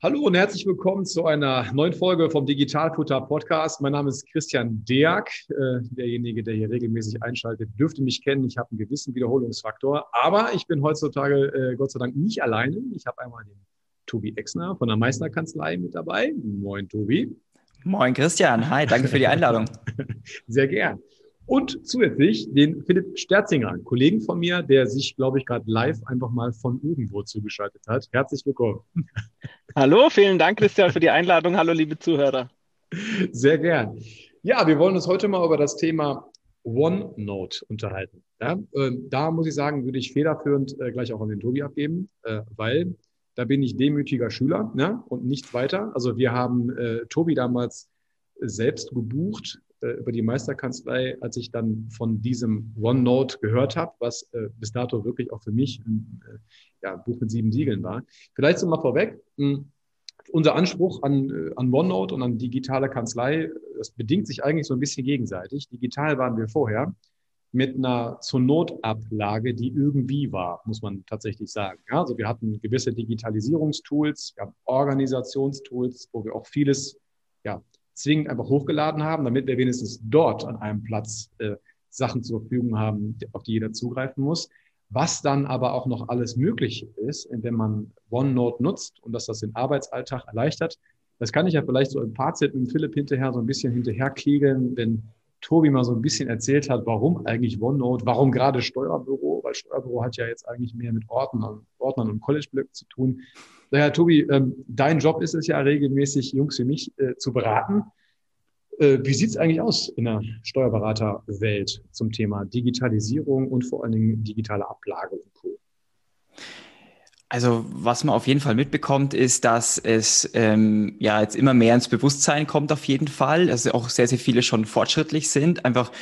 Hallo und herzlich willkommen zu einer neuen Folge vom Digitalfutter Podcast. Mein Name ist Christian Deak. Äh, derjenige, der hier regelmäßig einschaltet, dürfte mich kennen. Ich habe einen gewissen Wiederholungsfaktor, aber ich bin heutzutage äh, Gott sei Dank nicht alleine. Ich habe einmal den Tobi Exner von der Meisterkanzlei mit dabei. Moin, Tobi. Moin, Christian. Hi, danke für die Einladung. Sehr gern. Und zusätzlich den Philipp Sterzinger, einen Kollegen von mir, der sich, glaube ich, gerade live einfach mal von irgendwo zugeschaltet hat. Herzlich willkommen. Hallo, vielen Dank, Christian, für die Einladung. Hallo, liebe Zuhörer. Sehr gern. Ja, wir wollen uns heute mal über das Thema OneNote unterhalten. Ja, äh, da muss ich sagen, würde ich federführend äh, gleich auch an den Tobi abgeben, äh, weil da bin ich demütiger Schüler ne, und nicht weiter. Also wir haben äh, Tobi damals selbst gebucht äh, über die Meisterkanzlei, als ich dann von diesem OneNote gehört habe, was äh, bis dato wirklich auch für mich ein äh, ja, Buch mit sieben Siegeln war. Vielleicht so mal vorweg. Hm, unser Anspruch an, äh, an OneNote und an digitale Kanzlei, das bedingt sich eigentlich so ein bisschen gegenseitig. Digital waren wir vorher mit einer zur Notablage, die irgendwie war, muss man tatsächlich sagen. Ja, also wir hatten gewisse Digitalisierungstools, wir haben Organisationstools, wo wir auch vieles ja, zwingend einfach hochgeladen haben, damit wir wenigstens dort an einem Platz äh, Sachen zur Verfügung haben, auf die jeder zugreifen muss. Was dann aber auch noch alles möglich ist, wenn man OneNote nutzt und dass das den Arbeitsalltag erleichtert, das kann ich ja vielleicht so im Fazit mit Philipp hinterher so ein bisschen hinterherkriegen, wenn Tobi mal so ein bisschen erzählt hat, warum eigentlich OneNote, warum gerade Steuerbüro, weil Steuerbüro hat ja jetzt eigentlich mehr mit Ordnern, Ordnern und College-Blöcken zu tun. Daher, Tobi, ähm, dein Job ist es ja regelmäßig, Jungs wie mich äh, zu beraten. Äh, wie sieht es eigentlich aus in der Steuerberaterwelt zum Thema Digitalisierung und vor allen Dingen digitale Ablage und Co.? Also was man auf jeden Fall mitbekommt, ist, dass es ähm, ja jetzt immer mehr ins Bewusstsein kommt auf jeden Fall. Also auch sehr, sehr viele schon fortschrittlich sind. Einfach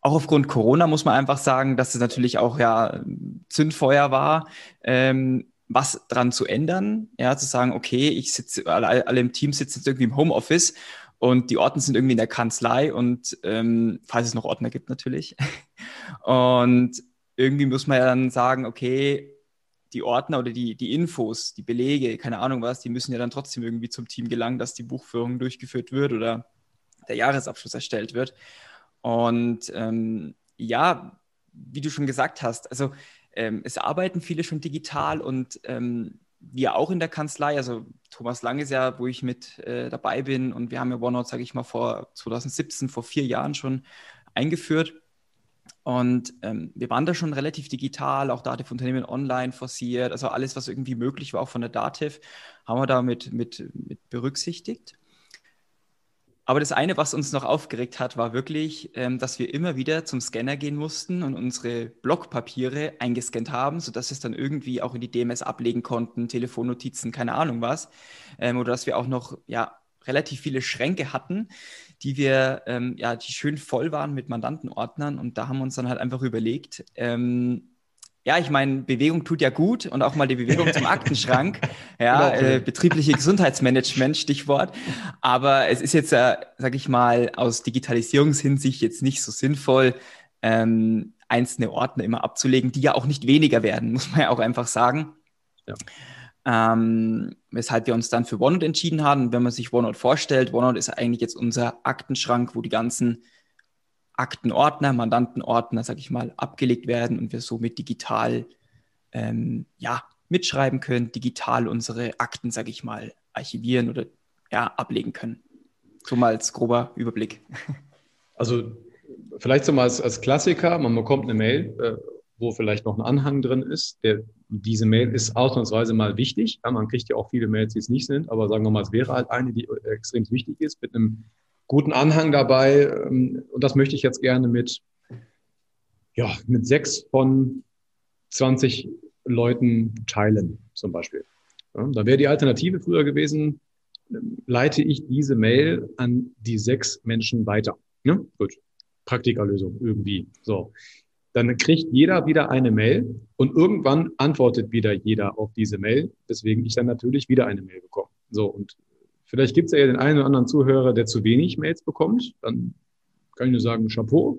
auch aufgrund Corona muss man einfach sagen, dass es natürlich auch ja Zündfeuer war, ähm, was dran zu ändern. Ja, zu sagen, okay, ich sitze, alle, alle im Team sitzen jetzt irgendwie im Homeoffice und die Ordner sind irgendwie in der Kanzlei und ähm, falls es noch Ordner gibt natürlich. und irgendwie muss man ja dann sagen, okay, die Ordner oder die, die Infos, die Belege, keine Ahnung was, die müssen ja dann trotzdem irgendwie zum Team gelangen, dass die Buchführung durchgeführt wird oder der Jahresabschluss erstellt wird. Und ähm, ja, wie du schon gesagt hast, also ähm, es arbeiten viele schon digital und ähm, wir auch in der Kanzlei, also Thomas Lang ist ja, wo ich mit äh, dabei bin und wir haben ja OneNote, sage ich mal, vor 2017, vor vier Jahren schon eingeführt. Und ähm, wir waren da schon relativ digital, auch Dativ Unternehmen online forciert, also alles, was irgendwie möglich war, auch von der Dativ, haben wir da mit, mit, mit berücksichtigt. Aber das eine, was uns noch aufgeregt hat, war wirklich, ähm, dass wir immer wieder zum Scanner gehen mussten und unsere Blockpapiere eingescannt haben, sodass wir es dann irgendwie auch in die DMS ablegen konnten, Telefonnotizen, keine Ahnung was. Ähm, oder dass wir auch noch ja, relativ viele Schränke hatten, die wir, ähm, ja, die schön voll waren mit Mandantenordnern. Und da haben wir uns dann halt einfach überlegt, ähm, ja, ich meine, Bewegung tut ja gut und auch mal die Bewegung zum Aktenschrank. Ja, genau. äh, betriebliche Gesundheitsmanagement, Stichwort. Aber es ist jetzt, äh, sag ich mal, aus Digitalisierungshinsicht jetzt nicht so sinnvoll, ähm, einzelne Ordner immer abzulegen, die ja auch nicht weniger werden, muss man ja auch einfach sagen. Ja. Ähm, weshalb wir uns dann für OneNote entschieden haben. Wenn man sich OneNote vorstellt, OneNote ist eigentlich jetzt unser Aktenschrank, wo die ganzen Aktenordner, Mandantenordner, sag ich mal, abgelegt werden und wir somit digital ähm, ja, mitschreiben können, digital unsere Akten, sag ich mal, archivieren oder ja, ablegen können. So mal als grober Überblick. Also vielleicht so mal als, als Klassiker, man bekommt eine Mail, äh, wo vielleicht noch ein Anhang drin ist. Der, diese Mail ist ausnahmsweise mal wichtig. Ja, man kriegt ja auch viele Mails, die es nicht sind, aber sagen wir mal, es wäre halt eine, die extrem wichtig ist, mit einem guten Anhang dabei. Ähm, und das möchte ich jetzt gerne mit, ja, mit sechs von 20 Leuten teilen, zum Beispiel. Ja, da wäre die Alternative früher gewesen, leite ich diese Mail an die sechs Menschen weiter. Ja, gut. Praktikerlösung irgendwie. So dann kriegt jeder wieder eine Mail und irgendwann antwortet wieder jeder auf diese Mail, weswegen ich dann natürlich wieder eine Mail bekomme. So, und vielleicht gibt es ja den einen oder anderen Zuhörer, der zu wenig Mails bekommt. Dann kann ich nur sagen, Chapeau,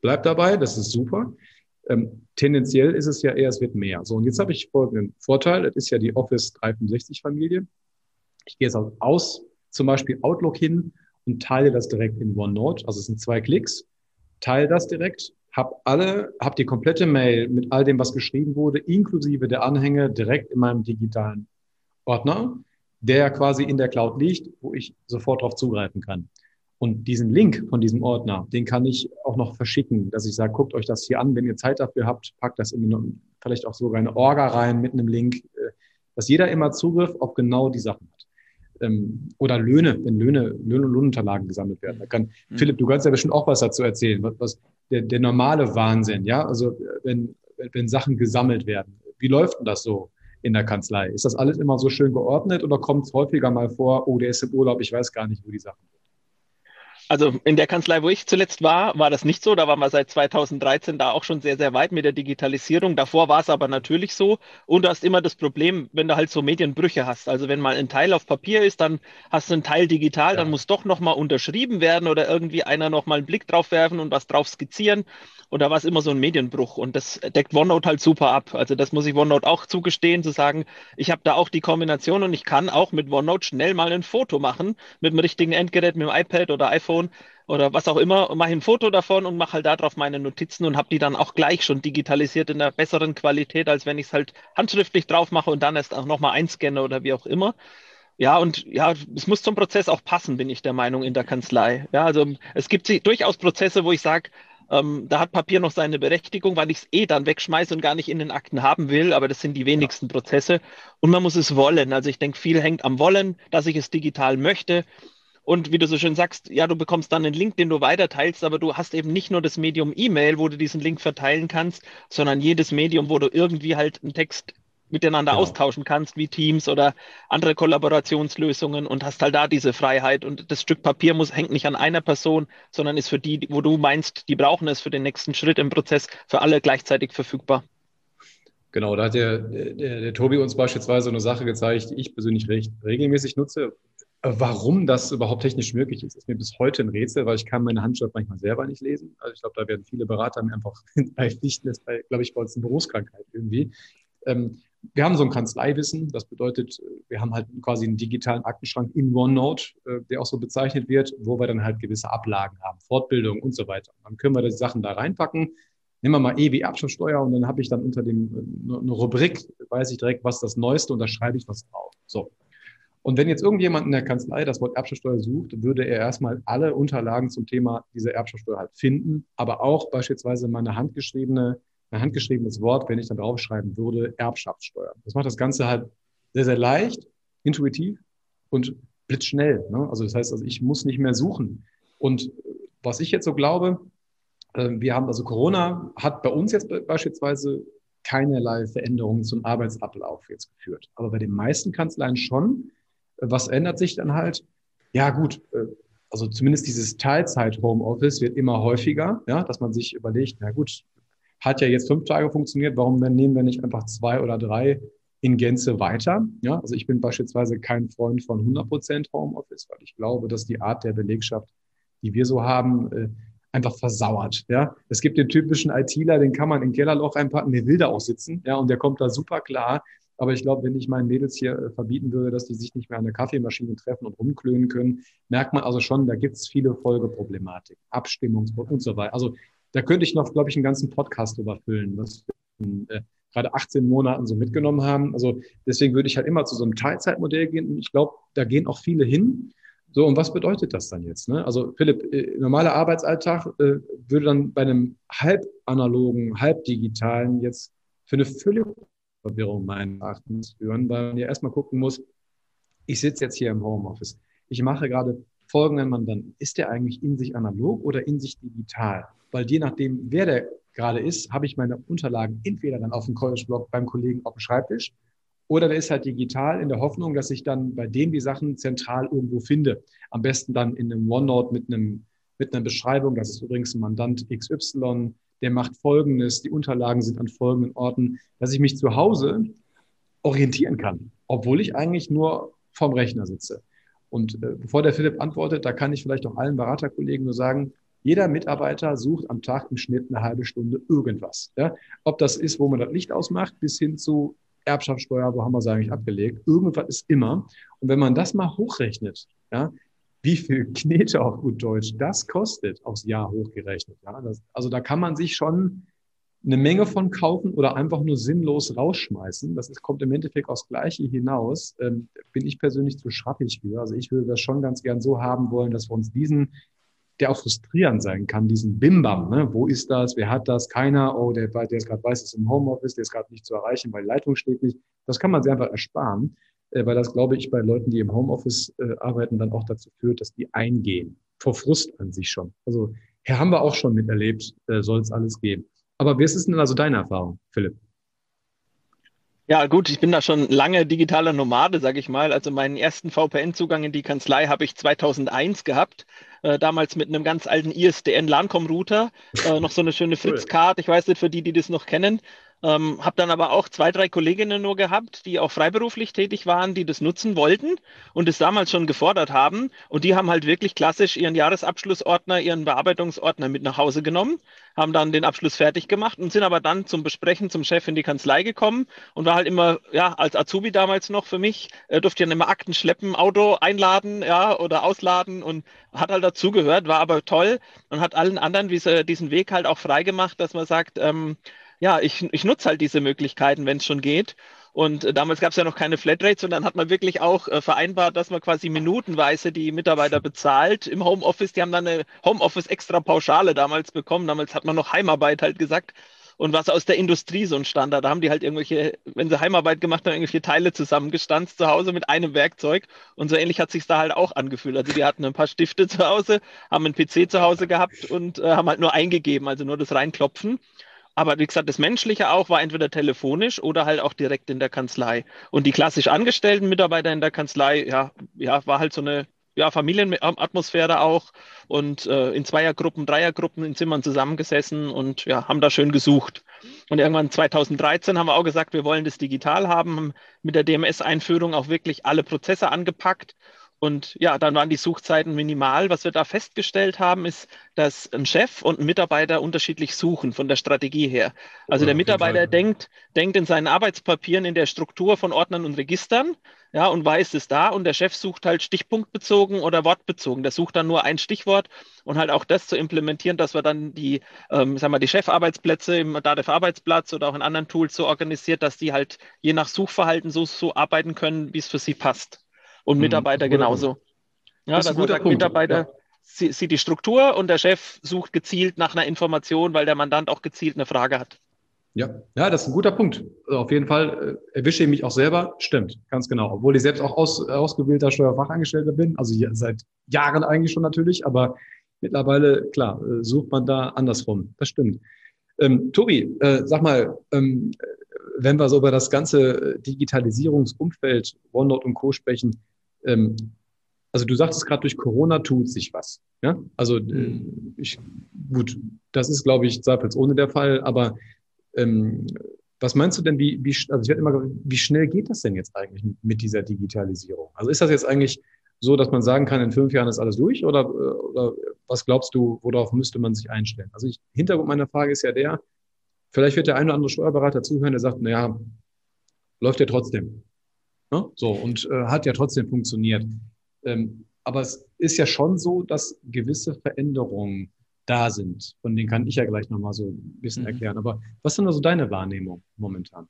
bleibt dabei, das ist super. Ähm, tendenziell ist es ja eher, es wird mehr. So, und jetzt habe ich folgenden Vorteil, das ist ja die Office 365 Familie. Ich gehe jetzt aus zum Beispiel Outlook hin und teile das direkt in OneNote. Also es sind zwei Klicks. Teile das direkt, hab alle, hab die komplette Mail mit all dem, was geschrieben wurde, inklusive der Anhänge direkt in meinem digitalen Ordner, der quasi in der Cloud liegt, wo ich sofort darauf zugreifen kann. Und diesen Link von diesem Ordner, den kann ich auch noch verschicken, dass ich sage, guckt euch das hier an, wenn ihr Zeit dafür habt, packt das in eine, vielleicht auch sogar eine Orga rein mit einem Link, äh, dass jeder immer Zugriff auf genau die Sachen hat. Ähm, oder Löhne, wenn Löhne, Löhne und Lohnunterlagen gesammelt werden. Da kann, mhm. Philipp, du kannst ja bestimmt auch was dazu erzählen, was, was der, der normale Wahnsinn, ja, also wenn, wenn Sachen gesammelt werden. Wie läuft denn das so? in der Kanzlei. Ist das alles immer so schön geordnet oder kommt es häufiger mal vor, oh, der ist im Urlaub, ich weiß gar nicht, wo die Sachen sind? Also in der Kanzlei, wo ich zuletzt war, war das nicht so. Da waren wir seit 2013 da auch schon sehr, sehr weit mit der Digitalisierung. Davor war es aber natürlich so. Und du hast immer das Problem, wenn du halt so Medienbrüche hast. Also wenn mal ein Teil auf Papier ist, dann hast du einen Teil digital, ja. dann muss doch nochmal unterschrieben werden oder irgendwie einer nochmal einen Blick drauf werfen und was drauf skizzieren. Und da war es immer so ein Medienbruch. Und das deckt OneNote halt super ab. Also das muss ich OneNote auch zugestehen, zu sagen, ich habe da auch die Kombination und ich kann auch mit OneNote schnell mal ein Foto machen mit dem richtigen Endgerät, mit dem iPad oder iPhone oder was auch immer mache ein Foto davon und mache halt darauf meine Notizen und habe die dann auch gleich schon digitalisiert in einer besseren Qualität, als wenn ich es halt handschriftlich drauf mache und dann erst auch nochmal einscanne oder wie auch immer. Ja, und ja, es muss zum Prozess auch passen, bin ich der Meinung, in der Kanzlei. Ja, also es gibt durchaus Prozesse, wo ich sage, ähm, da hat Papier noch seine Berechtigung, weil ich es eh dann wegschmeiße und gar nicht in den Akten haben will, aber das sind die wenigsten Prozesse. Und man muss es wollen. Also ich denke, viel hängt am Wollen, dass ich es digital möchte. Und wie du so schön sagst, ja, du bekommst dann einen Link, den du weiterteilst, aber du hast eben nicht nur das Medium E-Mail, wo du diesen Link verteilen kannst, sondern jedes Medium, wo du irgendwie halt einen Text miteinander genau. austauschen kannst, wie Teams oder andere Kollaborationslösungen und hast halt da diese Freiheit. Und das Stück Papier muss, hängt nicht an einer Person, sondern ist für die, wo du meinst, die brauchen es für den nächsten Schritt im Prozess, für alle gleichzeitig verfügbar. Genau, da hat der, der, der Tobi uns beispielsweise eine Sache gezeigt, die ich persönlich recht regelmäßig nutze. Warum das überhaupt technisch möglich ist, ist mir bis heute ein Rätsel, weil ich kann meine Handschrift manchmal selber nicht lesen. Also ich glaube, da werden viele Berater mir einfach nicht, das glaube ich, bei uns eine Berufskrankheit irgendwie. Ähm, wir haben so ein Kanzleiwissen. Das bedeutet, wir haben halt quasi einen digitalen Aktenschrank in OneNote, äh, der auch so bezeichnet wird, wo wir dann halt gewisse Ablagen haben, Fortbildung und so weiter. Dann können wir die Sachen da reinpacken. Nehmen wir mal E wie Erbschaftssteuer und dann habe ich dann unter dem äh, eine Rubrik, weiß ich direkt, was das Neueste und da schreibe ich was drauf. So. Und wenn jetzt irgendjemand in der Kanzlei das Wort Erbschaftssteuer sucht, würde er erstmal alle Unterlagen zum Thema dieser Erbschaftssteuer halt finden, aber auch beispielsweise meine handgeschriebene ein handgeschriebenes Wort, wenn ich dann draufschreiben würde, Erbschaftssteuer. Das macht das Ganze halt sehr, sehr leicht, intuitiv und blitzschnell. Ne? Also das heißt, also ich muss nicht mehr suchen. Und was ich jetzt so glaube, äh, wir haben also Corona hat bei uns jetzt beispielsweise keinerlei Veränderungen zum Arbeitsablauf jetzt geführt. Aber bei den meisten Kanzleien schon. Was ändert sich dann halt? Ja, gut, äh, also zumindest dieses Teilzeit-Homeoffice wird immer häufiger, ja, dass man sich überlegt, na gut, hat ja jetzt fünf Tage funktioniert, warum nehmen wir nicht einfach zwei oder drei in Gänze weiter? Ja, also ich bin beispielsweise kein Freund von 100 Prozent Homeoffice, weil ich glaube, dass die Art der Belegschaft, die wir so haben, äh, einfach versauert. Ja, es gibt den typischen ITler, den kann man in Kellerloch einpacken, der will da auch sitzen, ja, und der kommt da super klar. Aber ich glaube, wenn ich meinen Mädels hier äh, verbieten würde, dass die sich nicht mehr an der Kaffeemaschine treffen und rumklönen können, merkt man also schon, da gibt es viele Folgeproblematiken, Abstimmungs- und so weiter. Also da könnte ich noch, glaube ich, einen ganzen Podcast drüber füllen, was wir äh, gerade 18 Monaten so mitgenommen haben. Also deswegen würde ich halt immer zu so einem Teilzeitmodell gehen. Und ich glaube, da gehen auch viele hin. So, und was bedeutet das dann jetzt? Ne? Also Philipp, äh, normaler Arbeitsalltag äh, würde dann bei einem halb analogen, halb digitalen jetzt für eine völlige Verwirrung meines Erachtens führen, weil man ja erstmal gucken muss, ich sitze jetzt hier im Homeoffice. Ich mache gerade folgenden Mandanten. Ist der eigentlich in sich analog oder in sich digital? weil je nachdem, wer der gerade ist, habe ich meine Unterlagen entweder dann auf dem College-Blog beim Kollegen auf dem Schreibtisch oder der ist halt digital in der Hoffnung, dass ich dann bei dem die Sachen zentral irgendwo finde. Am besten dann in einem OneNote mit einem mit einer Beschreibung, das ist übrigens ein Mandant XY, der macht Folgendes, die Unterlagen sind an folgenden Orten, dass ich mich zu Hause orientieren kann, obwohl ich eigentlich nur vorm Rechner sitze. Und äh, bevor der Philipp antwortet, da kann ich vielleicht auch allen Beraterkollegen nur sagen, jeder Mitarbeiter sucht am Tag im Schnitt eine halbe Stunde irgendwas. Ja? Ob das ist, wo man das Licht ausmacht, bis hin zu Erbschaftssteuer, wo haben wir sie eigentlich abgelegt? Irgendwas ist immer. Und wenn man das mal hochrechnet, ja, wie viel Knete auf gut Deutsch das kostet, aufs Jahr hochgerechnet. Ja, das, also da kann man sich schon eine Menge von kaufen oder einfach nur sinnlos rausschmeißen. Das ist, kommt im Endeffekt aufs Gleiche hinaus. Ähm, bin ich persönlich zu schrappig für. Also ich würde das schon ganz gern so haben wollen, dass wir uns diesen, der auch frustrierend sein kann, diesen Bimbam, ne? wo ist das, wer hat das, keiner, oh, der, der ist gerade weiß, ist im Homeoffice, der ist gerade nicht zu erreichen, weil Leitung steht nicht. Das kann man sich einfach ersparen, weil das, glaube ich, bei Leuten, die im Homeoffice äh, arbeiten, dann auch dazu führt, dass die eingehen. Vor Frust an sich schon. Also, hier haben wir auch schon miterlebt, äh, soll es alles geben. Aber wie ist es denn also deine Erfahrung, Philipp? Ja, gut, ich bin da schon lange digitaler Nomade, sage ich mal. Also meinen ersten VPN-Zugang in die Kanzlei habe ich 2001 gehabt. Äh, damals mit einem ganz alten ISDN LANCOM-Router. Äh, noch so eine schöne Fritz-Card. Ich weiß nicht, für die, die das noch kennen. Ähm, habe dann aber auch zwei, drei Kolleginnen nur gehabt, die auch freiberuflich tätig waren, die das nutzen wollten und es damals schon gefordert haben. Und die haben halt wirklich klassisch ihren Jahresabschlussordner, ihren Bearbeitungsordner mit nach Hause genommen, haben dann den Abschluss fertig gemacht und sind aber dann zum Besprechen zum Chef in die Kanzlei gekommen und war halt immer, ja, als Azubi damals noch für mich, äh, durfte ja immer Akten schleppen, Auto einladen, ja, oder ausladen und hat halt dazugehört, war aber toll und hat allen anderen diese, diesen Weg halt auch freigemacht, dass man sagt, ähm, ja, ich, ich nutze halt diese Möglichkeiten, wenn es schon geht. Und äh, damals gab es ja noch keine Flatrates und dann hat man wirklich auch äh, vereinbart, dass man quasi minutenweise die Mitarbeiter bezahlt im Homeoffice. Die haben dann eine Homeoffice extra Pauschale damals bekommen. Damals hat man noch Heimarbeit halt gesagt. Und was aus der Industrie so ein Standard. Da haben die halt irgendwelche, wenn sie Heimarbeit gemacht haben, irgendwelche Teile zusammengestanzt zu Hause mit einem Werkzeug. Und so ähnlich hat sich da halt auch angefühlt. Also die hatten ein paar Stifte zu Hause, haben einen PC zu Hause gehabt und äh, haben halt nur eingegeben, also nur das Reinklopfen. Aber wie gesagt, das Menschliche auch war entweder telefonisch oder halt auch direkt in der Kanzlei. Und die klassisch angestellten Mitarbeiter in der Kanzlei, ja, ja, war halt so eine ja, Familienatmosphäre auch und äh, in Zweiergruppen, Dreiergruppen in Zimmern zusammengesessen und ja, haben da schön gesucht. Und irgendwann 2013 haben wir auch gesagt, wir wollen das digital haben, haben mit der DMS-Einführung auch wirklich alle Prozesse angepackt und ja, dann waren die Suchzeiten minimal. Was wir da festgestellt haben, ist, dass ein Chef und ein Mitarbeiter unterschiedlich suchen von der Strategie her. Also der Mitarbeiter denkt, denkt in seinen Arbeitspapieren in der Struktur von Ordnern und Registern, ja, und weiß es da. Und der Chef sucht halt stichpunktbezogen oder wortbezogen. Der sucht dann nur ein Stichwort und halt auch das zu implementieren, dass wir dann die, ähm, sagen wir, die Chefarbeitsplätze im DATEV Arbeitsplatz oder auch in anderen Tools so organisiert, dass die halt je nach Suchverhalten so, so arbeiten können, wie es für sie passt. Und mhm. Mitarbeiter genauso. Ja, das ist ein guter Punkt. Mitarbeiter ja. sieht die Struktur und der Chef sucht gezielt nach einer Information, weil der Mandant auch gezielt eine Frage hat. Ja, ja, das ist ein guter Punkt. Also auf jeden Fall äh, erwische ich mich auch selber. Stimmt, ganz genau. Obwohl ich selbst auch aus, ausgebildeter Steuerfachangestellter bin, also seit Jahren eigentlich schon natürlich, aber mittlerweile, klar, äh, sucht man da andersrum. Das stimmt. Ähm, Tobi, äh, sag mal, ähm, wenn wir so über das ganze Digitalisierungsumfeld, OneNote und Co. sprechen, ähm, also du sagtest gerade, durch Corona tut sich was. Ja? Also äh, ich, gut, das ist, glaube ich, zweifelsohne der Fall, aber ähm, was meinst du denn, wie, wie, also ich werde immer, wie schnell geht das denn jetzt eigentlich mit dieser Digitalisierung? Also ist das jetzt eigentlich so, dass man sagen kann, in fünf Jahren ist alles durch oder, oder was glaubst du, worauf müsste man sich einstellen? Also ich, Hintergrund meiner Frage ist ja der, vielleicht wird der eine oder andere Steuerberater zuhören, der sagt, naja, läuft ja trotzdem. Ne? So, und äh, hat ja trotzdem funktioniert. Ähm, aber es ist ja schon so, dass gewisse Veränderungen da sind. Von denen kann ich ja gleich nochmal so ein bisschen mhm. erklären. Aber was sind also deine Wahrnehmung momentan?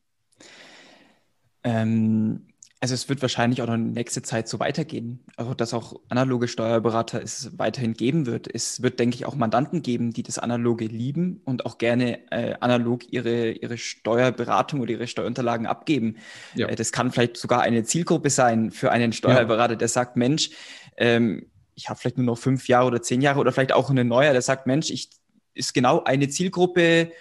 Ähm, also es wird wahrscheinlich auch noch in nächste Zeit so weitergehen, also dass auch analoge Steuerberater es weiterhin geben wird. Es wird, denke ich, auch Mandanten geben, die das Analoge lieben und auch gerne äh, analog ihre, ihre Steuerberatung oder ihre Steuerunterlagen abgeben. Ja. Äh, das kann vielleicht sogar eine Zielgruppe sein für einen Steuerberater, ja. der sagt, Mensch, ähm, ich habe vielleicht nur noch fünf Jahre oder zehn Jahre oder vielleicht auch einen neuer, der sagt, Mensch, ich ist genau eine Zielgruppe,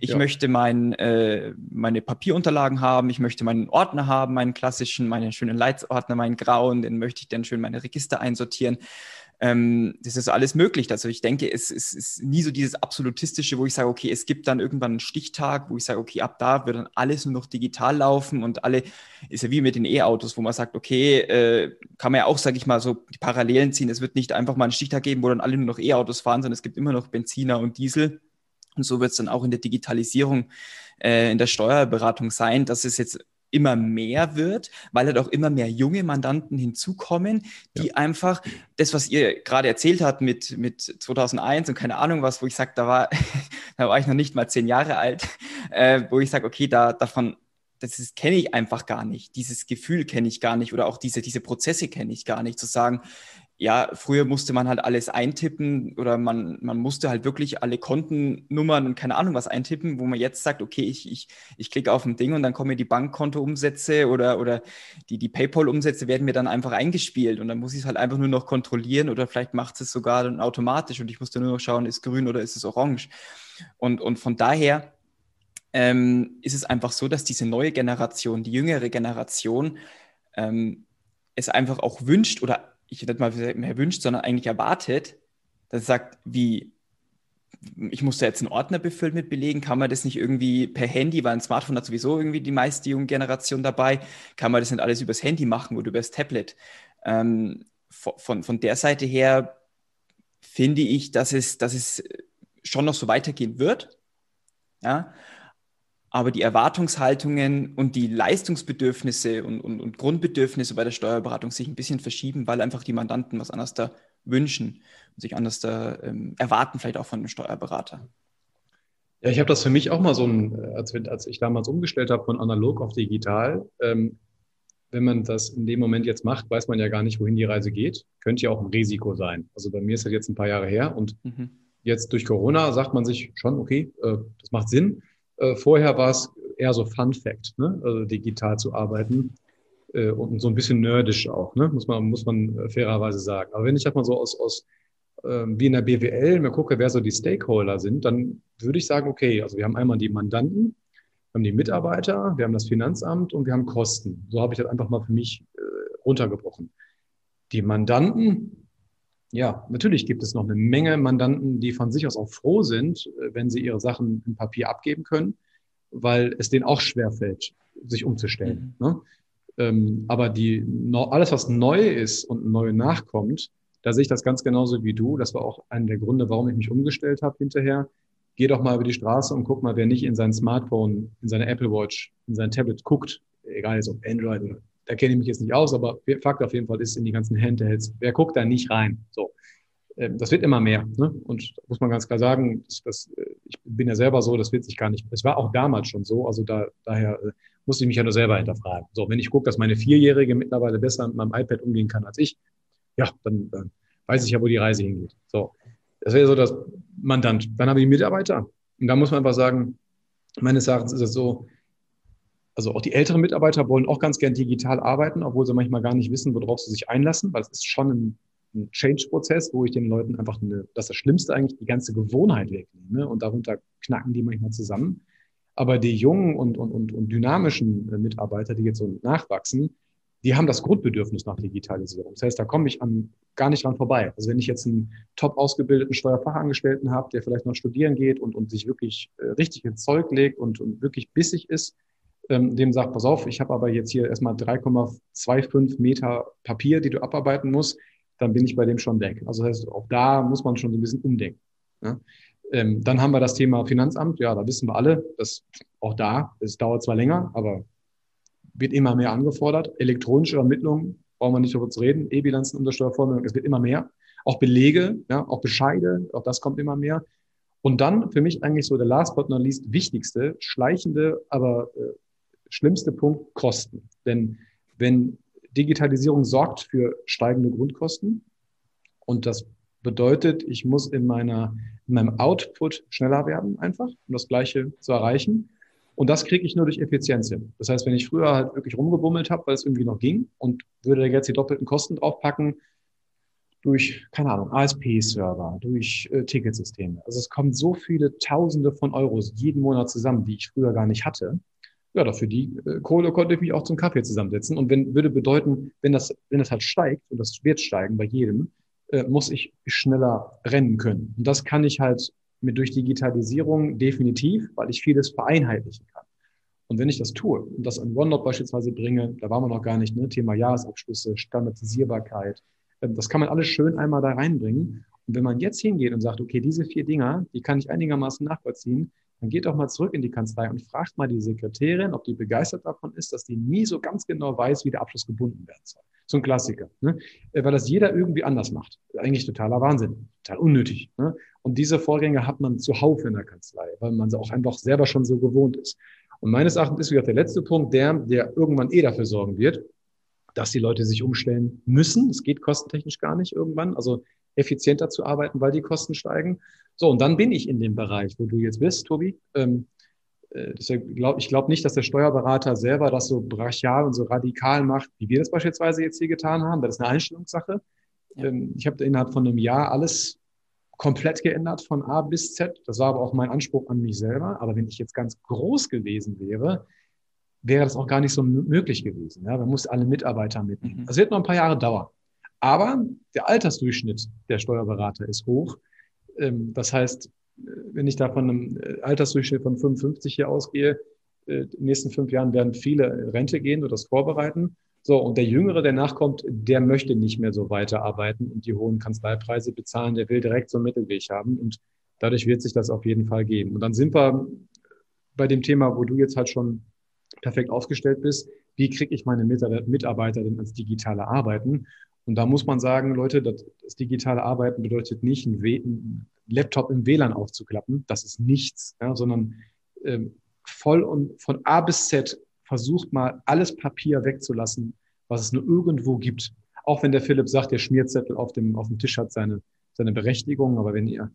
ich ja. möchte mein, äh, meine Papierunterlagen haben, ich möchte meinen Ordner haben, meinen klassischen, meinen schönen Leitsordner, meinen grauen, den möchte ich dann schön meine Register einsortieren. Ähm, das ist alles möglich. Also ich denke, es, es, ist nie so dieses absolutistische, wo ich sage, okay, es gibt dann irgendwann einen Stichtag, wo ich sage, okay, ab da wird dann alles nur noch digital laufen und alle, ist ja wie mit den E-Autos, wo man sagt, okay, äh, kann man ja auch, sage ich mal, so die Parallelen ziehen. Es wird nicht einfach mal einen Stichtag geben, wo dann alle nur noch E-Autos fahren, sondern es gibt immer noch Benziner und Diesel. Und so wird es dann auch in der Digitalisierung, äh, in der Steuerberatung sein, dass es jetzt immer mehr wird, weil halt auch immer mehr junge Mandanten hinzukommen, die ja. einfach das, was ihr gerade erzählt habt mit, mit 2001 und keine Ahnung was, wo ich sage, da war, da war ich noch nicht mal zehn Jahre alt, äh, wo ich sage, okay, da, davon, das kenne ich einfach gar nicht. Dieses Gefühl kenne ich gar nicht oder auch diese, diese Prozesse kenne ich gar nicht. Zu sagen, ja, früher musste man halt alles eintippen oder man, man musste halt wirklich alle Kontennummern und keine Ahnung was eintippen, wo man jetzt sagt, okay, ich, ich, ich klicke auf ein Ding und dann kommen mir die Bankkontoumsätze oder, oder die, die PayPal-Umsätze werden mir dann einfach eingespielt und dann muss ich es halt einfach nur noch kontrollieren oder vielleicht macht es sogar dann automatisch und ich musste nur noch schauen, ist grün oder ist es orange. Und, und von daher ähm, ist es einfach so, dass diese neue Generation, die jüngere Generation, ähm, es einfach auch wünscht oder ich nicht mal mehr wünscht, sondern eigentlich erwartet, dass er sagt, wie, ich musste jetzt einen Ordner befüllen mit Belegen, kann man das nicht irgendwie per Handy, weil ein Smartphone hat sowieso irgendwie die meiste junge Generation dabei, kann man das nicht alles übers Handy machen oder übers Tablet. Ähm, von, von der Seite her finde ich, dass es, dass es schon noch so weitergehen wird. Ja, aber die Erwartungshaltungen und die Leistungsbedürfnisse und, und, und, Grundbedürfnisse bei der Steuerberatung sich ein bisschen verschieben, weil einfach die Mandanten was anderes da wünschen und sich anders da ähm, erwarten, vielleicht auch von einem Steuerberater. Ja, ich habe das für mich auch mal so ein, als, als ich damals umgestellt habe von analog auf digital, ähm, wenn man das in dem Moment jetzt macht, weiß man ja gar nicht, wohin die Reise geht. Könnte ja auch ein Risiko sein. Also bei mir ist das jetzt ein paar Jahre her und mhm. jetzt durch Corona sagt man sich schon, okay, äh, das macht Sinn äh, vorher war es eher so Fun Fact, ne? also digital zu arbeiten äh, und so ein bisschen nerdisch auch, ne? muss man muss man äh, fairerweise sagen. Aber wenn ich halt mal so aus aus ähm, wie in der BWL mir gucke, wer so die Stakeholder sind, dann würde ich sagen, okay, also wir haben einmal die Mandanten, wir haben die Mitarbeiter, wir haben das Finanzamt und wir haben Kosten. So habe ich das einfach mal für mich äh, runtergebrochen. Die Mandanten, ja, natürlich gibt es noch eine Menge Mandanten, die von sich aus auch froh sind, äh, wenn sie ihre Sachen im Papier abgeben können, weil es denen auch schwerfällt, sich umzustellen. Mhm. Ne? Ähm, aber die, alles, was neu ist und neu nachkommt, da sehe ich das ganz genauso wie du. Das war auch einer der Gründe, warum ich mich umgestellt habe hinterher. Geh doch mal über die Straße und guck mal, wer nicht in sein Smartphone, in seine Apple Watch, in sein Tablet guckt, egal jetzt ob Android oder da kenne ich mich jetzt nicht aus, aber Fakt auf jeden Fall ist in die ganzen Handhelds, wer guckt da nicht rein? So. Ähm, das wird immer mehr. Ne? Und muss man ganz klar sagen, das, das, äh, ich bin ja selber so, das wird sich gar nicht, es war auch damals schon so, also da, daher äh, musste ich mich ja nur selber hinterfragen. So, wenn ich gucke, dass meine Vierjährige mittlerweile besser mit meinem iPad umgehen kann als ich, ja, dann, dann weiß ich ja, wo die Reise hingeht. So, das wäre so das Mandant. Dann habe ich Mitarbeiter. Und da muss man einfach sagen, meines Erachtens ist es so, also auch die älteren Mitarbeiter wollen auch ganz gern digital arbeiten, obwohl sie manchmal gar nicht wissen, worauf sie sich einlassen, weil es ist schon ein, ein Change-Prozess, wo ich den Leuten einfach eine, das ist das Schlimmste eigentlich, die ganze Gewohnheit wegnehme und darunter knacken die manchmal zusammen. Aber die jungen und, und, und, und dynamischen äh, Mitarbeiter, die jetzt so nachwachsen, die haben das Grundbedürfnis nach Digitalisierung. Das heißt, da komme ich an, gar nicht dran vorbei. Also wenn ich jetzt einen top ausgebildeten Steuerfachangestellten habe, der vielleicht noch studieren geht und, und sich wirklich äh, richtig ins Zeug legt und, und wirklich bissig ist, ähm, dem sagt, pass auf, ich habe aber jetzt hier erstmal 3,25 Meter Papier, die du abarbeiten musst, dann bin ich bei dem schon weg. Also das heißt, auch da muss man schon so ein bisschen umdenken. Ja? Ähm, dann haben wir das Thema Finanzamt. Ja, da wissen wir alle, dass auch da, es dauert zwar länger, aber wird immer mehr angefordert. Elektronische Ermittlungen, brauchen wir nicht darüber zu reden. E-Bilanzen, Untersteuervormeldung, es wird immer mehr. Auch Belege, ja, auch Bescheide, auch das kommt immer mehr. Und dann für mich eigentlich so der last but not least wichtigste, schleichende, aber äh, schlimmste Punkt Kosten. Denn wenn Digitalisierung sorgt für steigende Grundkosten und das bedeutet, ich muss in meiner in meinem Output schneller werden, einfach, um das Gleiche zu erreichen. Und das kriege ich nur durch Effizienz hin. Das heißt, wenn ich früher halt wirklich rumgebummelt habe, weil es irgendwie noch ging und würde jetzt die doppelten Kosten draufpacken, durch, keine Ahnung, ASP-Server, durch äh, Ticketsysteme. Also es kommen so viele Tausende von Euros jeden Monat zusammen, die ich früher gar nicht hatte ja, dafür die äh, Kohle konnte ich mich auch zum Kaffee zusammensetzen. Und wenn, würde bedeuten, wenn das, wenn das halt steigt, und das wird steigen bei jedem, äh, muss ich schneller rennen können. Und das kann ich halt mit durch Digitalisierung definitiv, weil ich vieles vereinheitlichen kann. Und wenn ich das tue und das an OneNote beispielsweise bringe, da waren wir noch gar nicht, ne, Thema Jahresabschlüsse, Standardisierbarkeit, äh, das kann man alles schön einmal da reinbringen. Und wenn man jetzt hingeht und sagt, okay, diese vier Dinger, die kann ich einigermaßen nachvollziehen, dann geht doch mal zurück in die Kanzlei und fragt mal die Sekretärin, ob die begeistert davon ist, dass die nie so ganz genau weiß, wie der Abschluss gebunden werden soll. So ein Klassiker, ne? Äh, weil das jeder irgendwie anders macht. Eigentlich totaler Wahnsinn, total unnötig. Ne? Und diese Vorgänge hat man zuhauf in der Kanzlei, weil man sie auch einfach selber schon so gewohnt ist. Und meines Erachtens ist wieder der letzte Punkt der, der irgendwann eh dafür sorgen wird, dass die Leute sich umstellen müssen. Es geht kostentechnisch gar nicht irgendwann. Also effizienter zu arbeiten, weil die Kosten steigen. So, und dann bin ich in dem Bereich, wo du jetzt bist, Tobi. Ähm, äh, glaub, ich glaube nicht, dass der Steuerberater selber das so brachial und so radikal macht, wie wir das beispielsweise jetzt hier getan haben. Das ist eine Einstellungssache. Ja. Ähm, ich habe innerhalb von einem Jahr alles komplett geändert von A bis Z. Das war aber auch mein Anspruch an mich selber. Aber wenn ich jetzt ganz groß gewesen wäre, wäre das auch gar nicht so möglich gewesen. Ja, man muss alle Mitarbeiter mitnehmen. Mhm. Das wird noch ein paar Jahre dauern. Aber der Altersdurchschnitt der Steuerberater ist hoch. Ähm, das heißt, wenn ich da von einem äh, Altersdurchschnitt von 55 hier ausgehe, äh, in den nächsten fünf Jahren werden viele Rente gehen oder das vorbereiten. So, und der Jüngere, der nachkommt, der möchte nicht mehr so weiterarbeiten und die hohen Kanzleipreise bezahlen, der will direkt so einen Mittelweg haben. Und dadurch wird sich das auf jeden Fall geben. Und dann sind wir bei dem Thema, wo du jetzt halt schon perfekt aufgestellt bist. Wie kriege ich meine Mitarbeiter denn als digitale Arbeiten? Und da muss man sagen, Leute, das, das digitale Arbeiten bedeutet nicht, einen, Laptop im WLAN aufzuklappen. Das ist nichts, ja, sondern ähm, voll und von A bis Z versucht mal alles Papier wegzulassen, was es nur irgendwo gibt. Auch wenn der Philipp sagt, der Schmierzettel auf dem, auf dem Tisch hat seine, seine Berechtigung, aber wenn ihr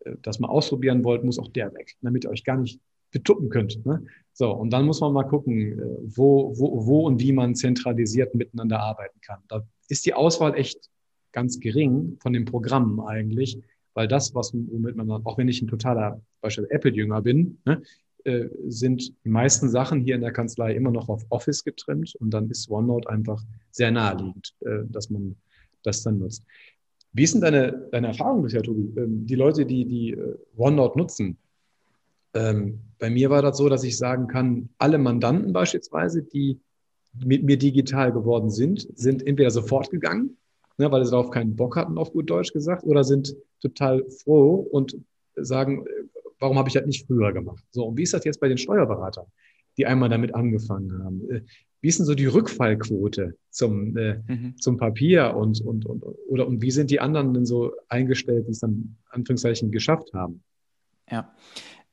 äh, das mal ausprobieren wollt, muss auch der weg, damit ihr euch gar nicht betuppen könnt. Ne? So, und dann muss man mal gucken, äh, wo, wo, wo und wie man zentralisiert miteinander arbeiten kann. Da ist die Auswahl echt ganz gering von den Programmen eigentlich, weil das, was womit man, auch wenn ich ein totaler beispielsweise Apple-Jünger bin, ne, äh, sind die meisten Sachen hier in der Kanzlei immer noch auf Office getrimmt und dann ist OneNote einfach sehr naheliegend, äh, dass man das dann nutzt. Wie ist denn deine, deine Erfahrung bisher, Tobi? Ähm, die Leute, die, die äh, OneNote nutzen, ähm, bei mir war das so, dass ich sagen kann, alle Mandanten beispielsweise, die mit mir digital geworden sind, sind entweder sofort gegangen, ne, weil sie darauf keinen Bock hatten, auf gut Deutsch gesagt, oder sind total froh und sagen, warum habe ich das nicht früher gemacht? So, und wie ist das jetzt bei den Steuerberatern, die einmal damit angefangen haben? Äh, wie ist denn so die Rückfallquote zum, äh, mhm. zum Papier und, und, und, oder, und wie sind die anderen denn so eingestellt, die es dann Anführungszeichen geschafft haben? Ja,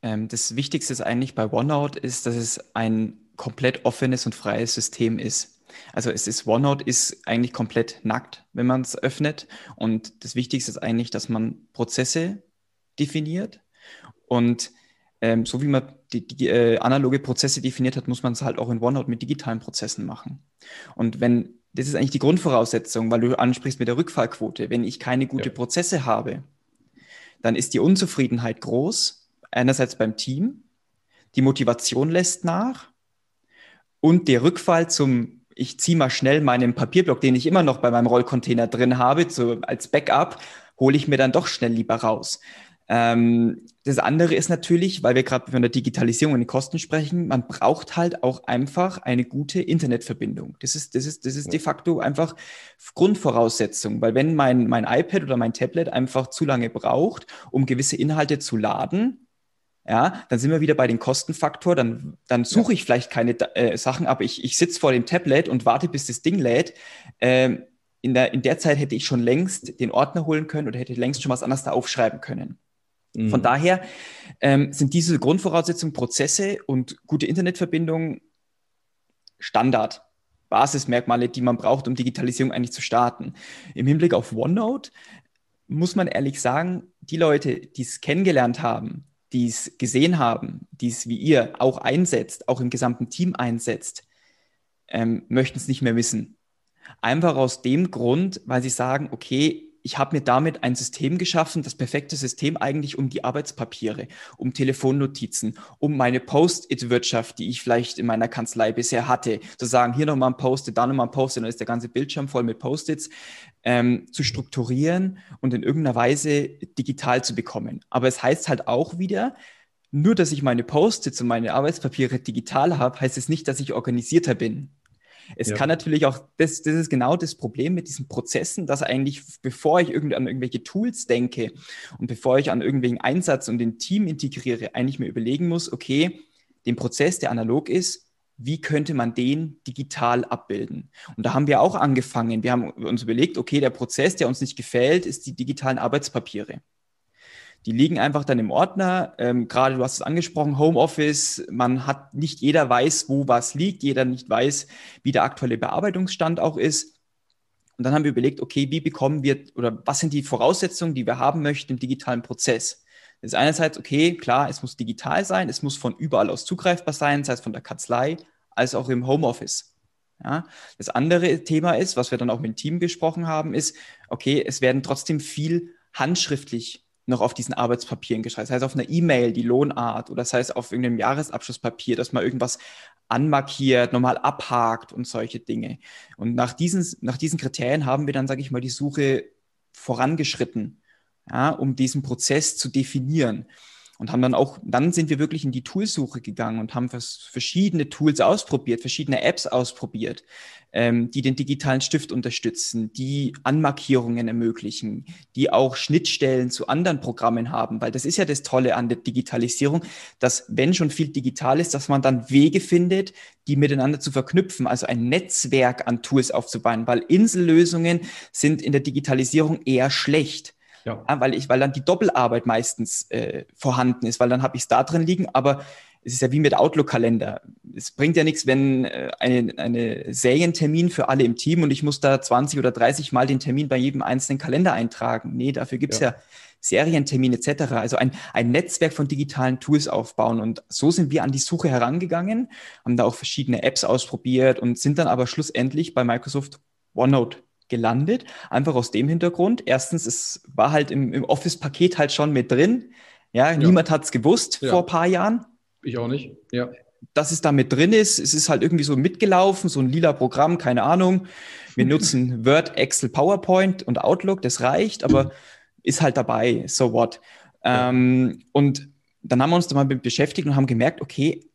das Wichtigste ist eigentlich bei OneNote ist, dass es ein komplett offenes und freies System ist. Also es ist OneNote ist eigentlich komplett nackt, wenn man es öffnet. Und das Wichtigste ist eigentlich, dass man Prozesse definiert. Und ähm, so wie man die, die äh, analoge Prozesse definiert hat, muss man es halt auch in OneNote mit digitalen Prozessen machen. Und wenn das ist eigentlich die Grundvoraussetzung, weil du ansprichst mit der Rückfallquote. Wenn ich keine gute ja. Prozesse habe, dann ist die Unzufriedenheit groß einerseits beim Team, die Motivation lässt nach und der Rückfall zum, ich ziehe mal schnell meinen Papierblock, den ich immer noch bei meinem Rollcontainer drin habe, so als Backup, hole ich mir dann doch schnell lieber raus. Ähm, das andere ist natürlich, weil wir gerade von der Digitalisierung und den Kosten sprechen, man braucht halt auch einfach eine gute Internetverbindung. Das ist, das ist, das ist de facto einfach Grundvoraussetzung, weil wenn mein, mein iPad oder mein Tablet einfach zu lange braucht, um gewisse Inhalte zu laden, ja, dann sind wir wieder bei den Kostenfaktor, dann, dann suche ich vielleicht keine äh, Sachen, aber ich, ich sitze vor dem Tablet und warte, bis das Ding lädt. Ähm, in, der, in der Zeit hätte ich schon längst den Ordner holen können oder hätte längst schon was anderes da aufschreiben können. Mhm. Von daher ähm, sind diese Grundvoraussetzungen, Prozesse und gute Internetverbindung Standard. Basismerkmale, die man braucht, um Digitalisierung eigentlich zu starten. Im Hinblick auf OneNote muss man ehrlich sagen, die Leute, die es kennengelernt haben, die es gesehen haben, die es wie ihr auch einsetzt, auch im gesamten Team einsetzt, ähm, möchten es nicht mehr wissen. Einfach aus dem Grund, weil sie sagen, okay, ich habe mir damit ein System geschaffen, das perfekte System eigentlich um die Arbeitspapiere, um Telefonnotizen, um meine Post-it-Wirtschaft, die ich vielleicht in meiner Kanzlei bisher hatte, zu sagen, hier nochmal ein Post-it, da nochmal ein Post-it, dann ist der ganze Bildschirm voll mit Post-its, ähm, zu strukturieren und in irgendeiner Weise digital zu bekommen. Aber es heißt halt auch wieder, nur dass ich meine Post-its und meine Arbeitspapiere digital habe, heißt es nicht, dass ich organisierter bin. Es ja. kann natürlich auch, das, das ist genau das Problem mit diesen Prozessen, dass eigentlich, bevor ich irgendwie an irgendwelche Tools denke und bevor ich an irgendwelchen Einsatz und den Team integriere, eigentlich mir überlegen muss, okay, den Prozess, der analog ist, wie könnte man den digital abbilden? Und da haben wir auch angefangen. Wir haben uns überlegt, okay, der Prozess, der uns nicht gefällt, ist die digitalen Arbeitspapiere. Die liegen einfach dann im Ordner. Ähm, gerade du hast es angesprochen, Homeoffice. Man hat nicht jeder weiß, wo was liegt, jeder nicht weiß, wie der aktuelle Bearbeitungsstand auch ist. Und dann haben wir überlegt, okay, wie bekommen wir oder was sind die Voraussetzungen, die wir haben möchten im digitalen Prozess? Das ist einerseits, okay, klar, es muss digital sein, es muss von überall aus zugreifbar sein, sei es von der Kanzlei als auch im Homeoffice. Ja, das andere Thema ist, was wir dann auch mit dem Team besprochen haben, ist, okay, es werden trotzdem viel handschriftlich noch auf diesen Arbeitspapieren geschrieben. Das heißt auf einer E-Mail die Lohnart oder das heißt auf irgendeinem Jahresabschlusspapier, dass man irgendwas anmarkiert, nochmal abhakt und solche Dinge. Und nach diesen, nach diesen Kriterien haben wir dann, sage ich mal, die Suche vorangeschritten, ja, um diesen Prozess zu definieren und haben dann auch, dann sind wir wirklich in die Toolsuche gegangen und haben verschiedene Tools ausprobiert, verschiedene Apps ausprobiert, ähm, die den digitalen Stift unterstützen, die Anmarkierungen ermöglichen, die auch Schnittstellen zu anderen Programmen haben, weil das ist ja das Tolle an der Digitalisierung, dass wenn schon viel digital ist, dass man dann Wege findet, die miteinander zu verknüpfen, also ein Netzwerk an Tools aufzubauen, weil Insellösungen sind in der Digitalisierung eher schlecht ja. ja. weil ich, weil dann die Doppelarbeit meistens äh, vorhanden ist, weil dann habe ich es da drin liegen, aber es ist ja wie mit Outlook-Kalender. Es bringt ja nichts, wenn äh, eine, eine Serientermin für alle im Team und ich muss da 20 oder 30 Mal den Termin bei jedem einzelnen Kalender eintragen. Nee, dafür gibt es ja. ja Serientermin etc. Also ein, ein Netzwerk von digitalen Tools aufbauen. Und so sind wir an die Suche herangegangen, haben da auch verschiedene Apps ausprobiert und sind dann aber schlussendlich bei Microsoft OneNote gelandet. Einfach aus dem Hintergrund. Erstens, es war halt im, im Office-Paket halt schon mit drin. Ja, ja. niemand hat es gewusst ja. vor ein paar Jahren. Ich auch nicht, ja. Dass es da mit drin ist, es ist halt irgendwie so mitgelaufen, so ein lila Programm, keine Ahnung. Wir nutzen Word, Excel, PowerPoint und Outlook, das reicht, aber ist halt dabei, so what. Ähm, und dann haben wir uns da mal mit beschäftigt und haben gemerkt, okay,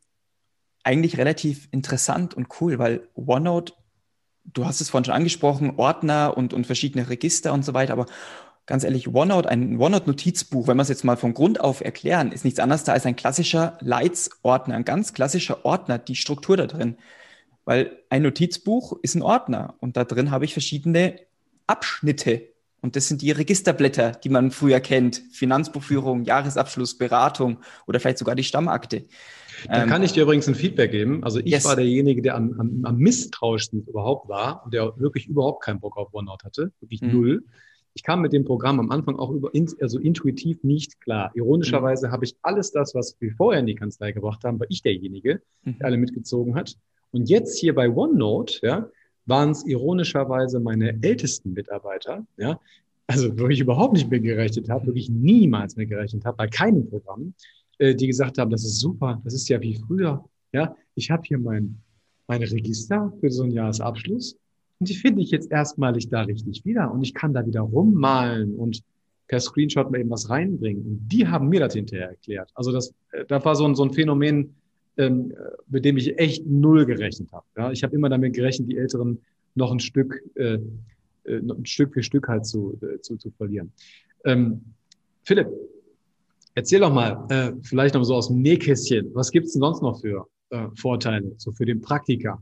eigentlich relativ interessant und cool, weil OneNote du hast es vorhin schon angesprochen, Ordner und, und verschiedene Register und so weiter, aber ganz ehrlich, OneNote, ein OneNote-Notizbuch, wenn wir es jetzt mal von Grund auf erklären, ist nichts anderes da als ein klassischer Leitsordner, ein ganz klassischer Ordner, die Struktur da drin. Weil ein Notizbuch ist ein Ordner und da drin habe ich verschiedene Abschnitte. Und das sind die Registerblätter, die man früher kennt. Finanzbuchführung, Jahresabschluss, Beratung oder vielleicht sogar die Stammakte. Da ähm, kann ich dir übrigens ein Feedback geben. Also ich yes. war derjenige, der am, am, am misstrauischsten überhaupt war und der wirklich überhaupt keinen Bock auf OneNote hatte. Wirklich mhm. null. Ich kam mit dem Programm am Anfang auch über, also intuitiv nicht klar. Ironischerweise mhm. habe ich alles das, was wir vorher in die Kanzlei gebracht haben, war ich derjenige, mhm. der alle mitgezogen hat. Und jetzt hier bei OneNote, ja, waren es ironischerweise meine ältesten Mitarbeiter, ja, also wo ich überhaupt nicht mehr gerechnet habe, wirklich niemals mehr gerechnet habe, bei keinem Programm, äh, die gesagt haben, das ist super, das ist ja wie früher. Ja, ich habe hier mein, mein Register für so einen Jahresabschluss und die finde ich jetzt erstmalig da richtig wieder und ich kann da wieder rummalen und per Screenshot mal eben was reinbringen. Und die haben mir das hinterher erklärt. Also das, äh, da war so ein, so ein Phänomen, ähm, mit dem ich echt null gerechnet habe. Ja, ich habe immer damit gerechnet, die Älteren noch ein Stück, äh, äh, ein Stück für Stück halt zu, äh, zu, zu verlieren. Ähm, Philipp, Erzähl doch mal, äh, vielleicht noch so aus dem Nähkästchen, was gibt's denn sonst noch für äh, Vorteile, so für den Praktiker?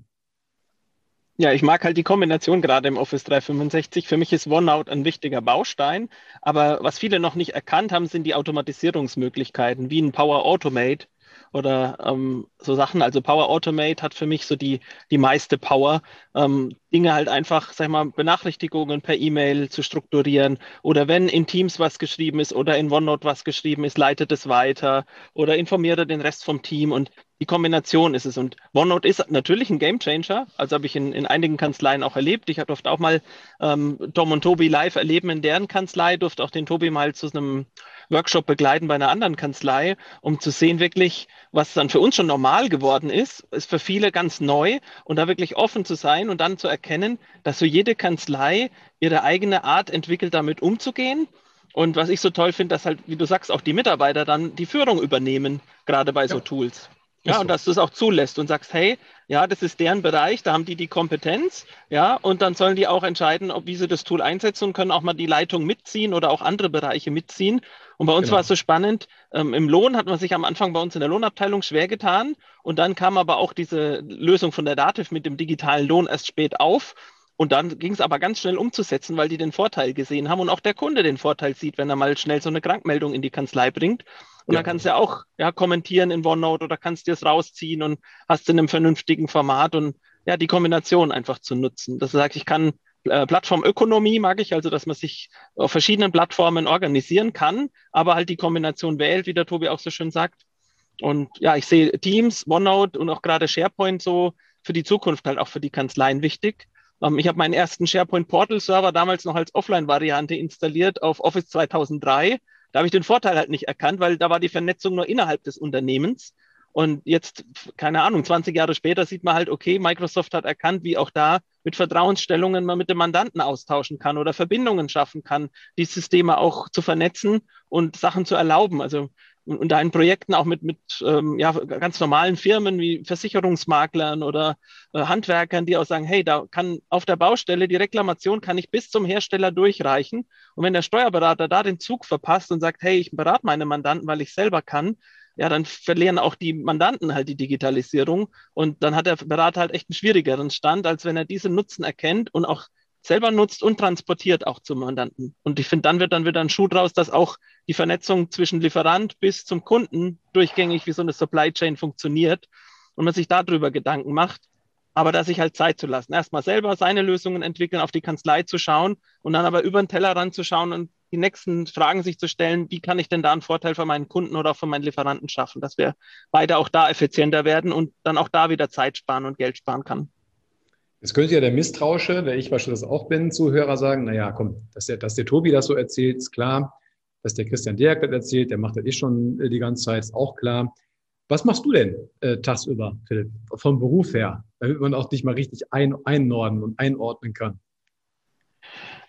Ja, ich mag halt die Kombination gerade im Office 365. Für mich ist OneNote ein wichtiger Baustein, aber was viele noch nicht erkannt haben, sind die Automatisierungsmöglichkeiten, wie ein Power Automate oder ähm, so Sachen. Also Power Automate hat für mich so die, die meiste Power, ähm, Dinge halt einfach, sag ich mal, Benachrichtigungen per E-Mail zu strukturieren oder wenn in Teams was geschrieben ist oder in OneNote was geschrieben ist, leitet es weiter oder informiere den Rest vom Team und die Kombination ist es. Und OneNote ist natürlich ein Gamechanger. Also habe ich in, in einigen Kanzleien auch erlebt. Ich durfte auch mal ähm, Tom und Tobi live erleben in deren Kanzlei, durfte auch den Tobi mal zu einem Workshop begleiten bei einer anderen Kanzlei, um zu sehen wirklich, was dann für uns schon normal geworden ist, ist für viele ganz neu und da wirklich offen zu sein und dann zu erkennen, dass so jede Kanzlei ihre eigene Art entwickelt, damit umzugehen. Und was ich so toll finde, dass halt, wie du sagst, auch die Mitarbeiter dann die Führung übernehmen, gerade bei ja. so Tools. Ja, und dass du es auch zulässt und sagst, hey, ja, das ist deren Bereich, da haben die die Kompetenz, ja, und dann sollen die auch entscheiden, ob wie sie das Tool einsetzen und können auch mal die Leitung mitziehen oder auch andere Bereiche mitziehen. Und bei uns genau. war es so spannend, ähm, im Lohn hat man sich am Anfang bei uns in der Lohnabteilung schwer getan und dann kam aber auch diese Lösung von der Dativ mit dem digitalen Lohn erst spät auf. Und dann ging es aber ganz schnell umzusetzen, weil die den Vorteil gesehen haben und auch der Kunde den Vorteil sieht, wenn er mal schnell so eine Krankmeldung in die Kanzlei bringt. Und ja. dann kannst du ja auch ja, kommentieren in OneNote oder kannst dir es rausziehen und hast in einem vernünftigen Format und ja, die Kombination einfach zu nutzen. Das sagt, ich kann äh, Plattformökonomie mag ich, also dass man sich auf verschiedenen Plattformen organisieren kann, aber halt die Kombination wählt, wie der Tobi auch so schön sagt. Und ja, ich sehe Teams, OneNote und auch gerade SharePoint so für die Zukunft halt auch für die Kanzleien wichtig. Ähm, ich habe meinen ersten SharePoint Portal Server damals noch als Offline-Variante installiert auf Office 2003 da habe ich den Vorteil halt nicht erkannt, weil da war die Vernetzung nur innerhalb des Unternehmens. Und jetzt, keine Ahnung, 20 Jahre später sieht man halt, okay, Microsoft hat erkannt, wie auch da mit Vertrauensstellungen man mit dem Mandanten austauschen kann oder Verbindungen schaffen kann, die Systeme auch zu vernetzen und Sachen zu erlauben. Also und da in Projekten auch mit, mit ähm, ja, ganz normalen Firmen wie Versicherungsmaklern oder äh, Handwerkern, die auch sagen, hey, da kann auf der Baustelle die Reklamation kann ich bis zum Hersteller durchreichen. Und wenn der Steuerberater da den Zug verpasst und sagt, hey, ich berate meine Mandanten, weil ich selber kann, ja, dann verlieren auch die Mandanten halt die Digitalisierung. Und dann hat der Berater halt echt einen schwierigeren Stand, als wenn er diesen Nutzen erkennt und auch selber nutzt und transportiert auch zum Mandanten. Und ich finde, dann wird dann wieder ein Schuh draus, dass auch die Vernetzung zwischen Lieferant bis zum Kunden durchgängig wie so eine Supply Chain funktioniert und man sich darüber Gedanken macht. Aber da sich halt Zeit zu lassen. Erstmal selber seine Lösungen entwickeln, auf die Kanzlei zu schauen und dann aber über den Teller ranzuschauen und die nächsten Fragen sich zu stellen, wie kann ich denn da einen Vorteil für meinen Kunden oder auch für meinen Lieferanten schaffen, dass wir beide auch da effizienter werden und dann auch da wieder Zeit sparen und Geld sparen kann. Jetzt könnte ja der Misstrauische, der ich beispielsweise auch bin, Zuhörer sagen, naja, komm, dass der, dass der Tobi das so erzählt, ist klar. Dass der Christian Dirk das erzählt, der macht das eh schon äh, die ganze Zeit, ist auch klar. Was machst du denn äh, tagsüber, Philipp, vom Beruf her, damit man auch dich mal richtig ein, einnorden und einordnen kann?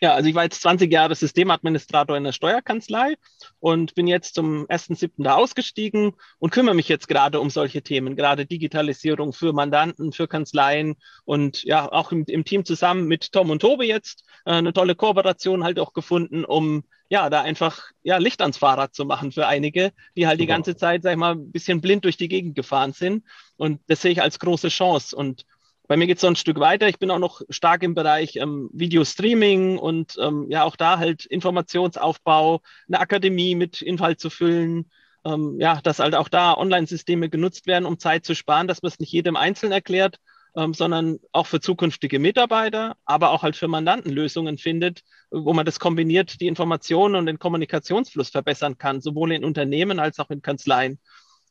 Ja, also ich war jetzt 20 Jahre Systemadministrator in der Steuerkanzlei und bin jetzt zum 1.7. da ausgestiegen und kümmere mich jetzt gerade um solche Themen, gerade Digitalisierung für Mandanten, für Kanzleien und ja, auch im, im Team zusammen mit Tom und Tobi jetzt äh, eine tolle Kooperation halt auch gefunden, um ja, da einfach ja, Licht ans Fahrrad zu machen für einige, die halt die ganze Zeit, sag ich mal, ein bisschen blind durch die Gegend gefahren sind. Und das sehe ich als große Chance. Und bei mir geht es so ein Stück weiter. Ich bin auch noch stark im Bereich ähm, Video-Streaming und ähm, ja auch da halt Informationsaufbau, eine Akademie mit Inhalt zu füllen. Ähm, ja, dass halt auch da Online-Systeme genutzt werden, um Zeit zu sparen, dass man es nicht jedem einzeln erklärt, ähm, sondern auch für zukünftige Mitarbeiter, aber auch halt für Mandanten Lösungen findet, wo man das kombiniert, die Informationen und den Kommunikationsfluss verbessern kann, sowohl in Unternehmen als auch in Kanzleien.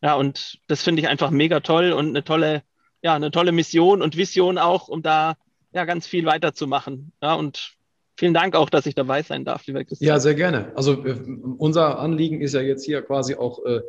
Ja, und das finde ich einfach mega toll und eine tolle ja, eine tolle Mission und Vision auch, um da ja ganz viel weiterzumachen. Ja, und vielen Dank auch, dass ich dabei sein darf, lieber Christian. Ja, sehr gerne. Also äh, unser Anliegen ist ja jetzt hier quasi auch äh,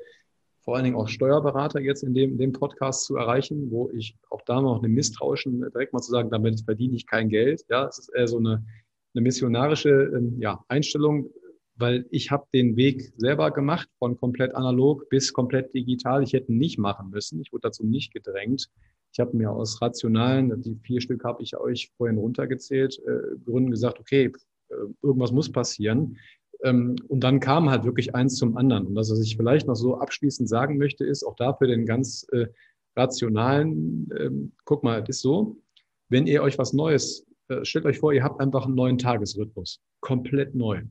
vor allen Dingen auch Steuerberater jetzt in dem, in dem Podcast zu erreichen, wo ich auch da noch eine misstrauischen, direkt mal zu sagen, damit verdiene ich kein Geld. Ja, es ist eher so eine, eine missionarische ähm, ja, Einstellung, weil ich habe den Weg selber gemacht, von komplett analog bis komplett digital. Ich hätte nicht machen müssen. Ich wurde dazu nicht gedrängt. Ich habe mir aus rationalen, die vier Stück habe ich euch vorhin runtergezählt, äh, Gründen gesagt, okay, äh, irgendwas muss passieren. Ähm, und dann kam halt wirklich eins zum anderen. Und das, was ich vielleicht noch so abschließend sagen möchte, ist auch dafür den ganz äh, rationalen, äh, guck mal, es ist so, wenn ihr euch was Neues, äh, stellt euch vor, ihr habt einfach einen neuen Tagesrhythmus, komplett neu.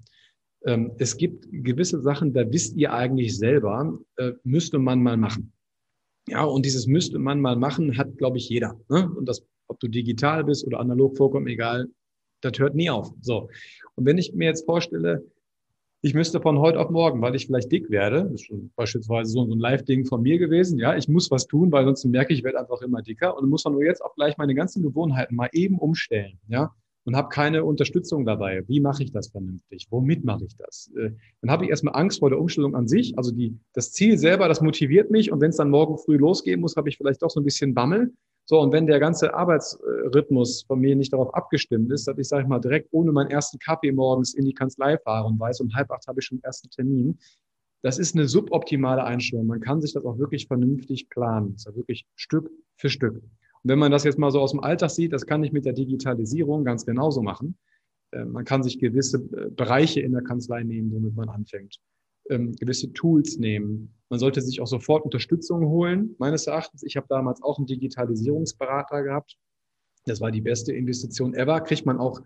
Ähm, es gibt gewisse Sachen, da wisst ihr eigentlich selber, äh, müsste man mal machen. Ja, und dieses müsste man mal machen, hat, glaube ich, jeder. Ne? Und das, ob du digital bist oder analog vorkommen, egal, das hört nie auf. So. Und wenn ich mir jetzt vorstelle, ich müsste von heute auf morgen, weil ich vielleicht dick werde, das ist schon beispielsweise so ein Live-Ding von mir gewesen, ja, ich muss was tun, weil sonst merke ich, ich werde einfach immer dicker und muss dann nur jetzt auch gleich meine ganzen Gewohnheiten mal eben umstellen, ja und habe keine Unterstützung dabei. Wie mache ich das vernünftig? Womit mache ich das? Äh, dann habe ich erstmal Angst vor der Umstellung an sich. Also die, das Ziel selber, das motiviert mich. Und wenn es dann morgen früh losgehen muss, habe ich vielleicht doch so ein bisschen Bammel. So, und wenn der ganze Arbeitsrhythmus von mir nicht darauf abgestimmt ist, dass ich, sage ich mal, direkt ohne meinen ersten Kaffee morgens in die Kanzlei fahre und weiß, um halb acht habe ich schon den ersten Termin, das ist eine suboptimale Einstellung. Man kann sich das auch wirklich vernünftig planen. Das ist ja wirklich Stück für Stück. Wenn man das jetzt mal so aus dem Alltag sieht, das kann ich mit der Digitalisierung ganz genauso machen. Äh, man kann sich gewisse äh, Bereiche in der Kanzlei nehmen, womit man anfängt. Ähm, gewisse Tools nehmen. Man sollte sich auch sofort Unterstützung holen, meines Erachtens. Ich habe damals auch einen Digitalisierungsberater gehabt. Das war die beste Investition ever. Kriegt man auch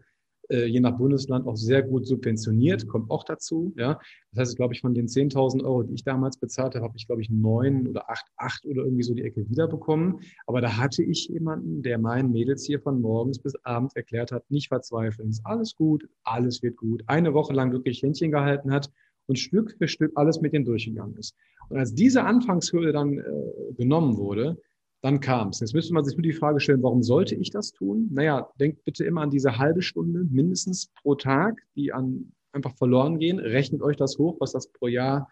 äh, je nach Bundesland auch sehr gut subventioniert, kommt auch dazu. Ja. Das heißt, glaube ich, von den 10.000 Euro, die ich damals bezahlt habe, habe ich, glaube ich, neun oder acht, acht oder irgendwie so die Ecke wiederbekommen. Aber da hatte ich jemanden, der meinen Mädels hier von morgens bis abends erklärt hat, nicht verzweifeln, ist alles gut, alles wird gut. Eine Woche lang wirklich Händchen gehalten hat und Stück für Stück alles mit denen durchgegangen ist. Und als diese Anfangshürde dann äh, genommen wurde, dann kam es. Jetzt müsste man sich nur die Frage stellen, warum sollte ich das tun? Naja, denkt bitte immer an diese halbe Stunde mindestens pro Tag, die an einfach verloren gehen. Rechnet euch das hoch, was das pro Jahr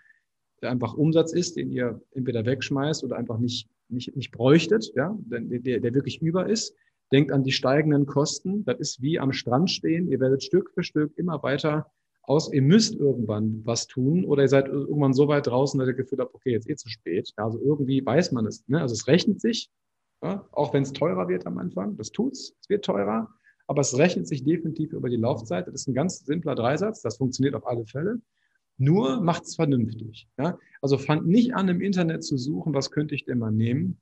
einfach Umsatz ist, den ihr entweder wegschmeißt oder einfach nicht, nicht, nicht bräuchtet, ja, der, der wirklich über ist. Denkt an die steigenden Kosten. Das ist wie am Strand stehen. Ihr werdet Stück für Stück immer weiter aus, ihr müsst irgendwann was tun oder ihr seid irgendwann so weit draußen, dass ihr Gefühl habt, okay, jetzt eh zu spät. Ja, also irgendwie weiß man es. Ne? Also es rechnet sich, ja? auch wenn es teurer wird am Anfang. Das tut's, es wird teurer, aber es rechnet sich definitiv über die Laufzeit. Das ist ein ganz simpler Dreisatz, das funktioniert auf alle Fälle. Nur macht es vernünftig. Ja? Also fangt nicht an, im Internet zu suchen, was könnte ich denn mal nehmen.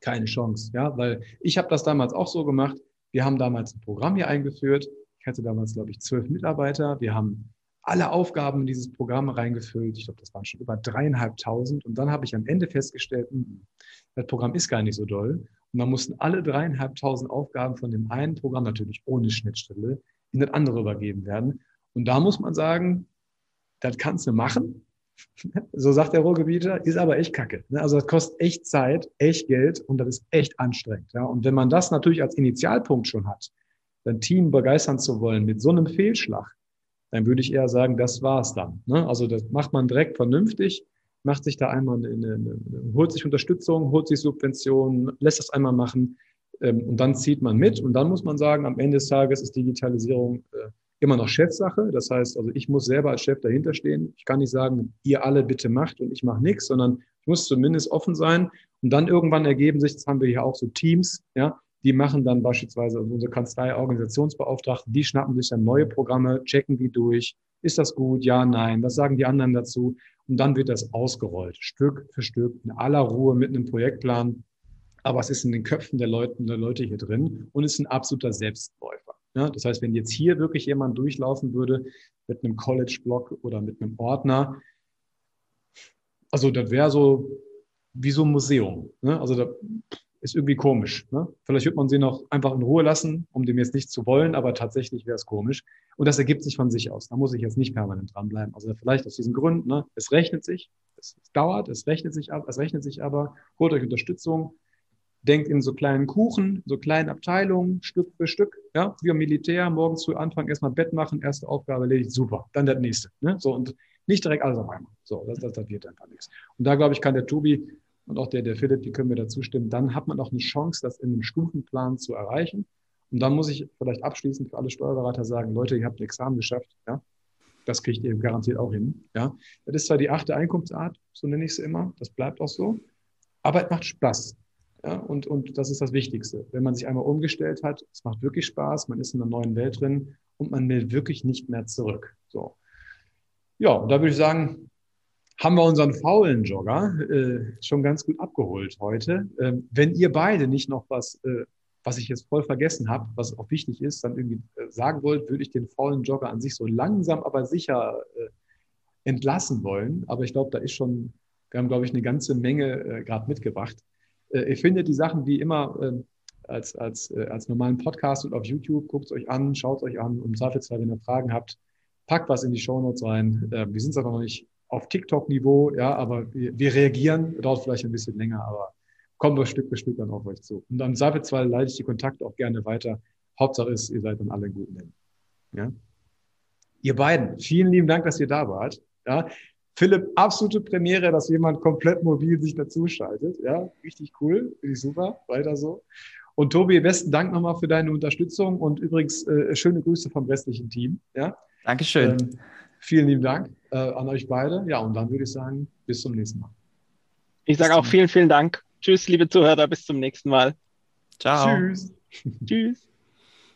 Keine Chance, ja, weil ich habe das damals auch so gemacht. Wir haben damals ein Programm hier eingeführt ich hatte damals, glaube ich, zwölf Mitarbeiter. Wir haben alle Aufgaben in dieses Programm reingefüllt. Ich glaube, das waren schon über dreieinhalbtausend. Und dann habe ich am Ende festgestellt, hm, das Programm ist gar nicht so doll. Und dann mussten alle dreieinhalbtausend Aufgaben von dem einen Programm, natürlich ohne Schnittstelle, in das andere übergeben werden. Und da muss man sagen, das kannst du machen. So sagt der Ruhrgebieter, ist aber echt kacke. Ne? Also das kostet echt Zeit, echt Geld und das ist echt anstrengend. Und wenn man das natürlich als Initialpunkt schon hat, sein Team begeistern zu wollen mit so einem Fehlschlag, dann würde ich eher sagen, das war's dann. Ne? Also das macht man direkt vernünftig, macht sich da einmal eine, eine, holt sich Unterstützung, holt sich Subventionen, lässt das einmal machen ähm, und dann zieht man mit und dann muss man sagen, am Ende des Tages ist Digitalisierung äh, immer noch Chefsache. Das heißt, also ich muss selber als Chef dahinter stehen. Ich kann nicht sagen, ihr alle bitte macht und ich mache nichts, sondern ich muss zumindest offen sein und dann irgendwann ergeben sich, das haben wir hier auch so Teams, ja, die machen dann beispielsweise unsere Kanzlei Organisationsbeauftragten, die schnappen sich dann neue Programme, checken die durch. Ist das gut? Ja, nein. Was sagen die anderen dazu? Und dann wird das ausgerollt, Stück für Stück, in aller Ruhe mit einem Projektplan. Aber es ist in den Köpfen der Leute, der Leute hier drin und ist ein absoluter Selbstläufer. Ja, das heißt, wenn jetzt hier wirklich jemand durchlaufen würde mit einem College-Blog oder mit einem Ordner, also das wäre so wie so ein Museum. Ne? Also da, ist irgendwie komisch. Ne? Vielleicht wird man sie noch einfach in Ruhe lassen, um dem jetzt nicht zu wollen, aber tatsächlich wäre es komisch. Und das ergibt sich von sich aus. Da muss ich jetzt nicht permanent dranbleiben. Also vielleicht aus diesem Grund, ne? es rechnet sich, es, dauert, es rechnet sich ab, es rechnet sich aber, holt euch Unterstützung, denkt in so kleinen Kuchen, so kleinen Abteilungen, Stück für Stück, ja, wie Militär, morgens früh anfangen, erstmal Bett machen, erste Aufgabe erledigt, super, dann der nächste. Ne? So, und nicht direkt alles auf einmal. So, das, das, das wird einfach nichts. Und da, glaube ich, kann der Tobi und auch der, der Philipp, die können mir dazu stimmen, dann hat man auch eine Chance, das in einem Stufenplan zu erreichen. Und dann muss ich vielleicht abschließend für alle Steuerberater sagen, Leute, ihr habt ein Examen geschafft, ja. Das kriegt ihr garantiert auch hin, ja. Das ist zwar die achte Einkunftsart, so nenne ich sie immer, das bleibt auch so, aber es macht Spaß. Ja, und, und das ist das Wichtigste. Wenn man sich einmal umgestellt hat, es macht wirklich Spaß, man ist in einer neuen Welt drin und man will wirklich nicht mehr zurück. So. Ja, und da würde ich sagen, haben wir unseren faulen Jogger äh, schon ganz gut abgeholt heute. Ähm, wenn ihr beide nicht noch was, äh, was ich jetzt voll vergessen habe, was auch wichtig ist, dann irgendwie äh, sagen wollt, würde ich den faulen Jogger an sich so langsam, aber sicher äh, entlassen wollen. Aber ich glaube, da ist schon, wir haben, glaube ich, eine ganze Menge äh, gerade mitgebracht. Äh, ihr findet die Sachen wie immer ähm, als, als, als normalen Podcast und auf YouTube. Guckt es euch an, schaut es euch an. Und im Zweifelsfall, wenn ihr Fragen habt, packt was in die Show Notes rein. wir sind es aber noch nicht auf TikTok-Niveau, ja, aber wir, wir, reagieren, dauert vielleicht ein bisschen länger, aber kommen wir Stück für Stück dann auf euch zu. Und dann Zweifelsfall leite ich die Kontakte auch gerne weiter. Hauptsache ist, ihr seid dann alle in guten Händen. Ja? Ihr beiden, vielen lieben Dank, dass ihr da wart. Ja? Philipp, absolute Premiere, dass jemand komplett mobil sich dazuschaltet. Ja, richtig cool, finde ich super, weiter so. Und Tobi, besten Dank nochmal für deine Unterstützung und übrigens äh, schöne Grüße vom restlichen Team. Ja? Dankeschön. Ähm, Vielen lieben Dank äh, an euch beide. Ja, und dann würde ich sagen, bis zum nächsten Mal. Ich sage auch vielen, vielen Dank. Tschüss, liebe Zuhörer, bis zum nächsten Mal. Ciao. Tschüss. Tschüss.